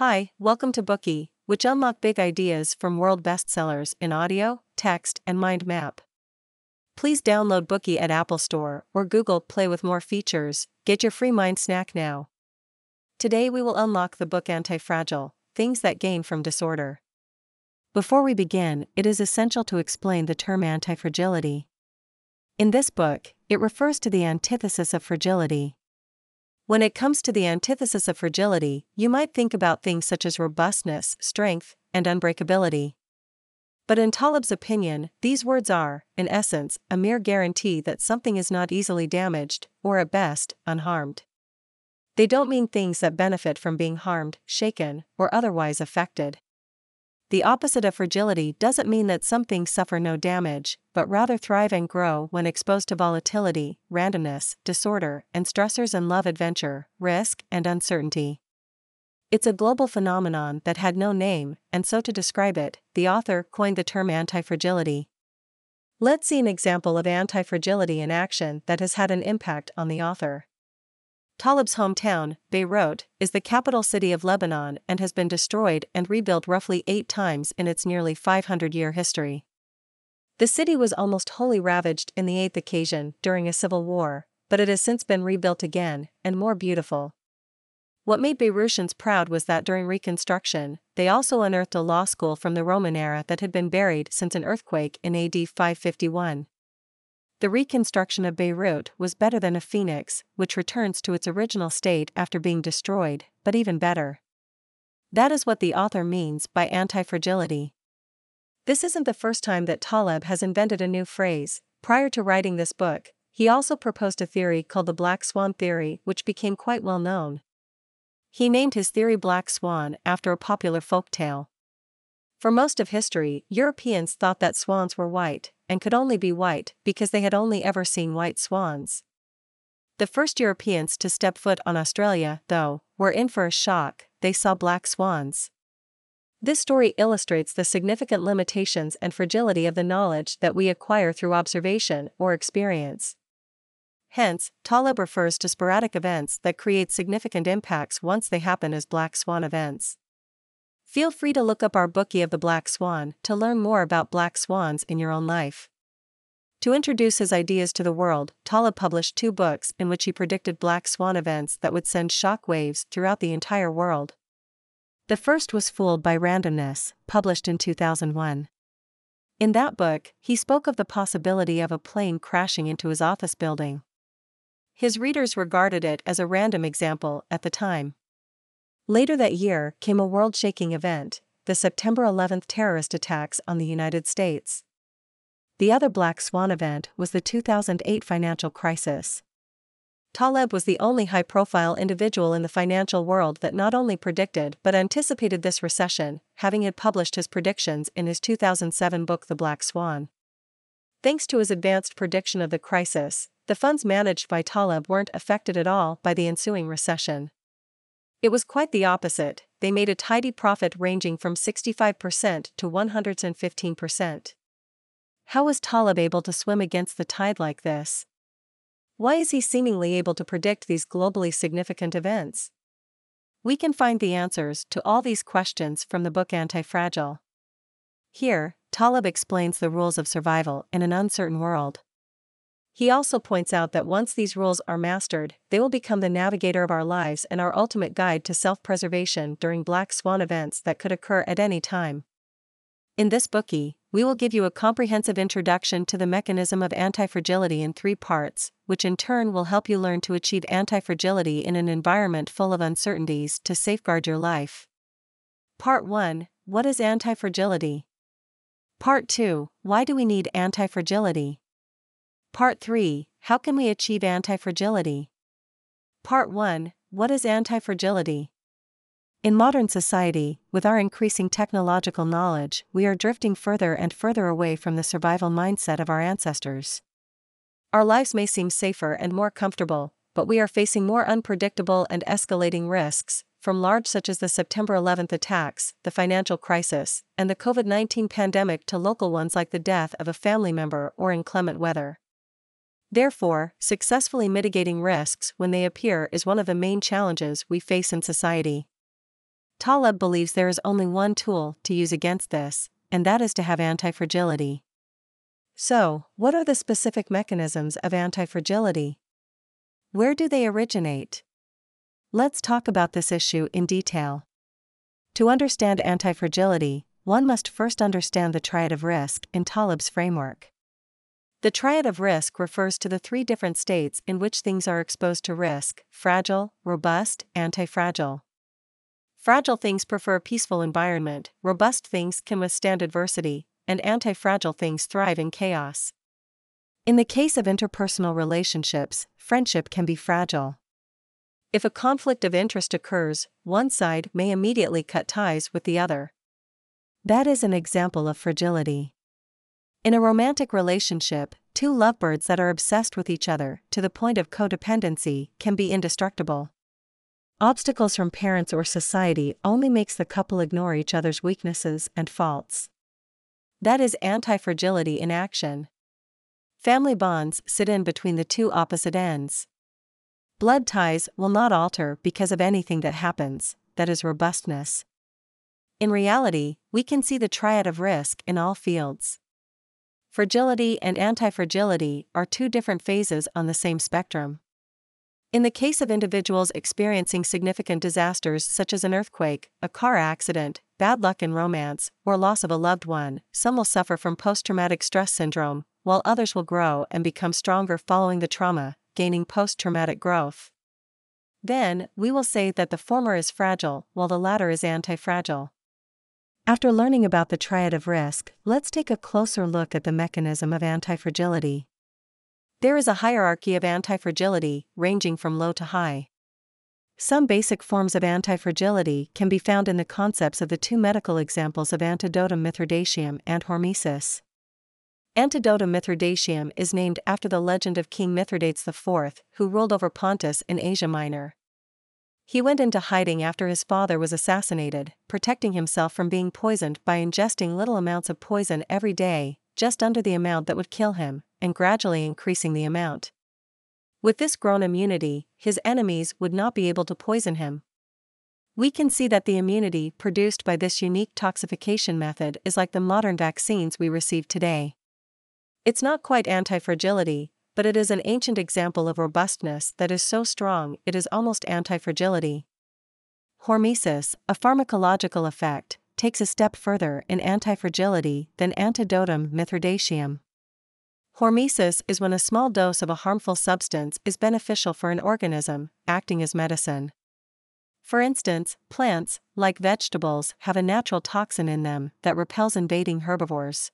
Hi, welcome to Bookey, which unlock big ideas from world bestsellers in audio, text, and mind map. Please download Bookey at Apple Store or Google Play with more features. Get your free mind snack now. Today we will unlock the book Antifragile Things That Gain from Disorder. Before we begin, it is essential to explain the term antifragility. In this book, it refers to the antithesis of fragility. When it comes to the antithesis of fragility, you might think about things such as robustness, strength, and unbreakability. But in Taleb's opinion, these words are, in essence, a mere guarantee that something is not easily damaged, or at best, unharmed. They don't mean things that benefit from being harmed, shaken, or otherwise affected. The opposite of fragility doesn't mean that some things suffer no damage, but rather thrive and grow when exposed to volatility, randomness, disorder, and stressors in love adventure, risk, and uncertainty. It's a global phenomenon that had no name, and so to describe it, the author coined the term antifragility. Let's see an example of antifragility in action that has had an impact on the author. Taleb's hometown, Beirut, is the capital city of Lebanon and has been destroyed and rebuilt roughly eight times in its nearly 500 year history. The city was almost wholly ravaged in the eighth occasion during a civil war, but it has since been rebuilt again, and more beautiful. What made Beirutians proud was that during reconstruction, they also unearthed a law school from the Roman era that had been buried since an earthquake in AD 551 the reconstruction of Beirut was better than a phoenix, which returns to its original state after being destroyed, but even better. That is what the author means by anti-fragility. This isn't the first time that Taleb has invented a new phrase. Prior to writing this book, he also proposed a theory called the Black Swan Theory, which became quite well known. He named his theory Black Swan after a popular folk tale. For most of history, Europeans thought that swans were white, and could only be white because they had only ever seen white swans. The first Europeans to step foot on Australia, though, were in for a shock, they saw black swans. This story illustrates the significant limitations and fragility of the knowledge that we acquire through observation or experience. Hence, Taleb refers to sporadic events that create significant impacts once they happen as black swan events. Feel free to look up our Bookey of the Black Swan to learn more about black swans in your own life. To introduce his ideas to the world, Taleb published two books in which he predicted black swan events that would send shock waves throughout the entire world. The first was Fooled by Randomness, published in 2001. In that book, he spoke of the possibility of a plane crashing into his office building. His readers regarded it as a random example at the time. Later that year came a world shaking event the September 11 terrorist attacks on the United States. The other black swan event was the 2008 financial crisis. Taleb was the only high profile individual in the financial world that not only predicted but anticipated this recession, having had published his predictions in his 2007 book The Black Swan. Thanks to his advanced prediction of the crisis, the funds managed by Taleb weren't affected at all by the ensuing recession. It was quite the opposite, they made a tidy profit ranging from 65% to 115%. How was Taleb able to swim against the tide like this? Why is he seemingly able to predict these globally significant events? We can find the answers to all these questions from the book Antifragile. Here, Taleb explains the rules of survival in an uncertain world. He also points out that once these rules are mastered, they will become the navigator of our lives and our ultimate guide to self preservation during black swan events that could occur at any time. In this Bookey, we will give you a comprehensive introduction to the mechanism of antifragility in three parts, which in turn will help you learn to achieve antifragility in an environment full of uncertainties to safeguard your life. Part 1 What is antifragility? Part 2 Why do we need antifragility? Part 3 How can we achieve antifragility? Part 1 What is antifragility? In modern society, with our increasing technological knowledge, we are drifting further and further away from the survival mindset of our ancestors. Our lives may seem safer and more comfortable, but we are facing more unpredictable and escalating risks, from large such as the September 11th attacks, the financial crisis, and the COVID 19 pandemic to local ones like the death of a family member or inclement weather. Therefore, successfully mitigating risks when they appear is one of the main challenges we face in society. Taleb believes there is only one tool to use against this, and that is to have antifragility. So, what are the specific mechanisms of antifragility? Where do they originate? Let's talk about this issue in detail. To understand antifragility, one must first understand the triad of risk in Taleb's framework. The triad of risk refers to the three different states in which things are exposed to risk fragile, robust, antifragile. Fragile things prefer a peaceful environment, robust things can withstand adversity, and antifragile things thrive in chaos. In the case of interpersonal relationships, friendship can be fragile. If a conflict of interest occurs, one side may immediately cut ties with the other. That is an example of fragility. In a romantic relationship, two lovebirds that are obsessed with each other to the point of codependency can be indestructible. Obstacles from parents or society only makes the couple ignore each other's weaknesses and faults. That is anti-fragility in action. Family bonds sit in between the two opposite ends. Blood ties will not alter because of anything that happens, that is robustness. In reality, we can see the triad of risk in all fields. Fragility and antifragility are two different phases on the same spectrum. In the case of individuals experiencing significant disasters such as an earthquake, a car accident, bad luck in romance, or loss of a loved one, some will suffer from post traumatic stress syndrome, while others will grow and become stronger following the trauma, gaining post traumatic growth. Then, we will say that the former is fragile while the latter is anti fragile. After learning about the triad of risk, let's take a closer look at the mechanism of antifragility. There is a hierarchy of antifragility, ranging from low to high. Some basic forms of antifragility can be found in the concepts of the two medical examples of Antidotum Mithridateum and Hormesis. Antidotum Mithridateum is named after the legend of King Mithridates IV, who ruled over Pontus in Asia Minor. He went into hiding after his father was assassinated, protecting himself from being poisoned by ingesting little amounts of poison every day, just under the amount that would kill him, and gradually increasing the amount. With this grown immunity, his enemies would not be able to poison him. We can see that the immunity produced by this unique toxification method is like the modern vaccines we receive today. It's not quite anti fragility, but it is an ancient example of robustness that is so strong it is almost anti-fragility. Hormesis, a pharmacological effect, takes a step further in anti-fragility than antidotum mithridateum. Hormesis is when a small dose of a harmful substance is beneficial for an organism, acting as medicine. For instance, plants, like vegetables, have a natural toxin in them that repels invading herbivores.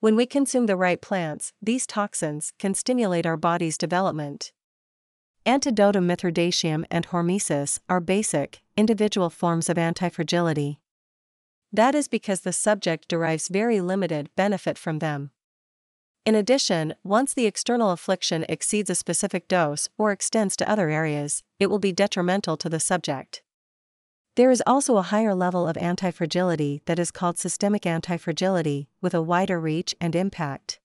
When we consume the right plants, these toxins can stimulate our body's development. Antidotum mithridateum and hormesis are basic, individual forms of antifragility. That is because the subject derives very limited benefit from them. In addition, once the external affliction exceeds a specific dose or extends to other areas, it will be detrimental to the subject. There is also a higher level of antifragility that is called systemic antifragility, with a wider reach and impact.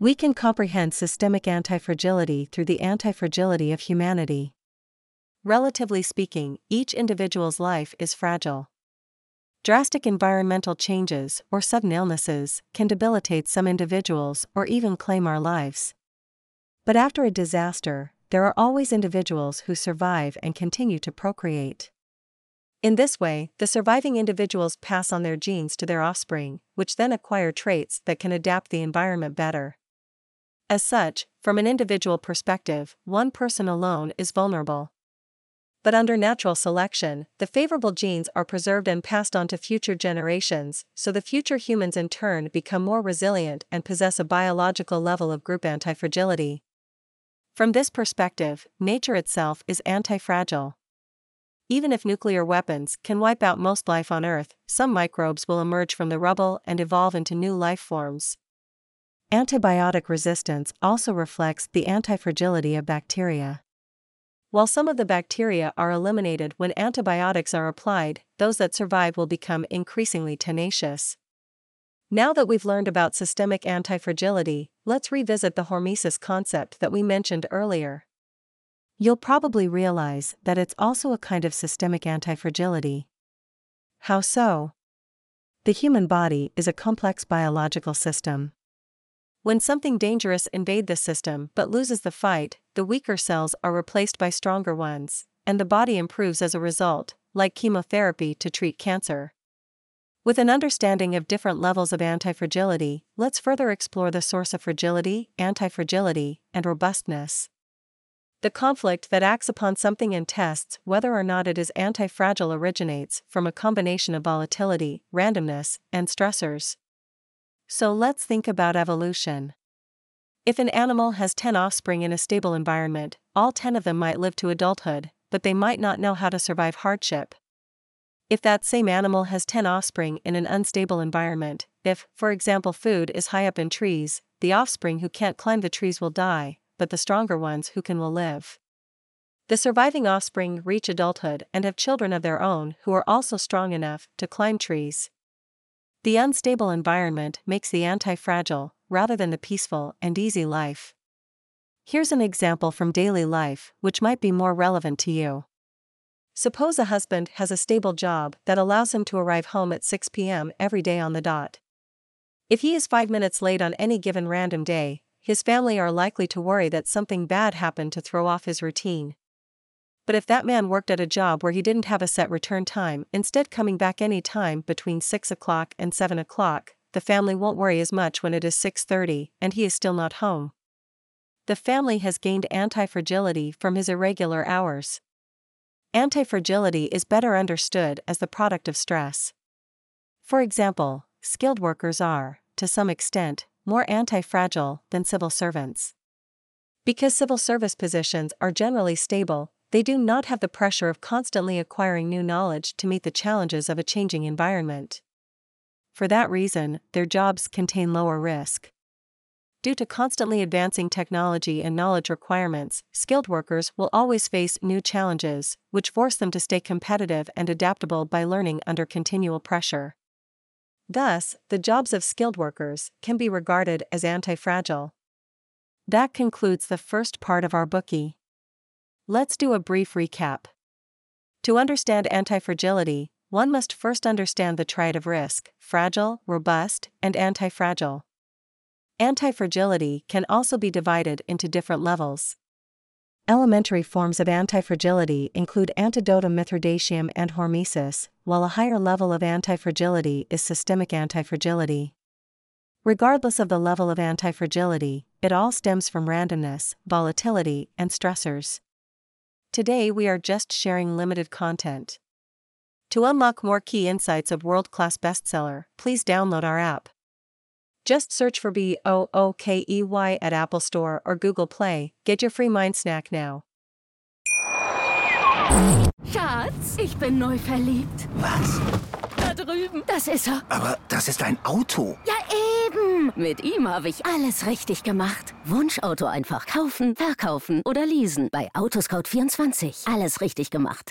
We can comprehend systemic antifragility through the antifragility of humanity. Relatively speaking, each individual's life is fragile. Drastic environmental changes or sudden illnesses can debilitate some individuals or even claim our lives. But after a disaster, there are always individuals who survive and continue to procreate. In this way, the surviving individuals pass on their genes to their offspring, which then acquire traits that can adapt the environment better. As such, from an individual perspective, one person alone is vulnerable. But under natural selection, the favorable genes are preserved and passed on to future generations, so the future humans in turn become more resilient and possess a biological level of group antifragility. From this perspective, nature itself is antifragile. Even if nuclear weapons can wipe out most life on Earth, some microbes will emerge from the rubble and evolve into new life forms. Antibiotic resistance also reflects the antifragility of bacteria. While some of the bacteria are eliminated when antibiotics are applied, those that survive will become increasingly tenacious. Now that we've learned about systemic antifragility, let's revisit the hormesis concept that we mentioned earlier. You'll probably realize that it's also a kind of systemic antifragility. How so? The human body is a complex biological system. When something dangerous invades the system but loses the fight, the weaker cells are replaced by stronger ones, and the body improves as a result, like chemotherapy to treat cancer. With an understanding of different levels of antifragility, let's further explore the source of fragility, antifragility, and robustness. The conflict that acts upon something and tests whether or not it is antifragile originates from a combination of volatility, randomness, and stressors. So let's think about evolution. If an animal has 10 offspring in a stable environment, all 10 of them might live to adulthood, but they might not know how to survive hardship. If that same animal has 10 offspring in an unstable environment, if, for example, food is high up in trees, the offspring who can't climb the trees will die, but the stronger ones who can will live. The surviving offspring reach adulthood and have children of their own who are also strong enough to climb trees. The unstable environment makes the anti fragile, rather than the peaceful and easy life. Here's an example from daily life, which might be more relevant to you. Suppose a husband has a stable job that allows him to arrive home at 6 p.m. every day on the dot. If he is five minutes late on any given random day, his family are likely to worry that something bad happened to throw off his routine. But if that man worked at a job where he didn't have a set return time, instead coming back any time between 6 o'clock and 7 o'clock, the family won't worry as much when it is 6:30 and he is still not home. The family has gained anti-fragility from his irregular hours. Antifragility is better understood as the product of stress. For example, skilled workers are, to some extent, more anti-fragile than civil servants. Because civil service positions are generally stable, they do not have the pressure of constantly acquiring new knowledge to meet the challenges of a changing environment. For that reason, their jobs contain lower risk. Due to constantly advancing technology and knowledge requirements, skilled workers will always face new challenges, which force them to stay competitive and adaptable by learning under continual pressure. Thus, the jobs of skilled workers can be regarded as anti fragile. That concludes the first part of our Bookey. Let's do a brief recap. To understand antifragility, one must first understand the triad of risk fragile, robust, and anti fragile. Antifragility can also be divided into different levels. Elementary forms of antifragility include antidotum mithridateum and hormesis, while a higher level of antifragility is systemic antifragility. Regardless of the level of antifragility, it all stems from randomness, volatility, and stressors. Today we are just sharing limited content. To unlock more key insights of world class bestseller, please download our app. Just search for B O O K E Y at Apple Store or Google Play. Get your free mind snack now. Schatz, ich bin neu verliebt. Was? Da drüben. Das ist er. Aber das ist ein Auto. Ja, eben. Mit ihm habe ich alles richtig gemacht. Wunschauto einfach kaufen, verkaufen oder leasen. Bei Autoscout24. Alles richtig gemacht.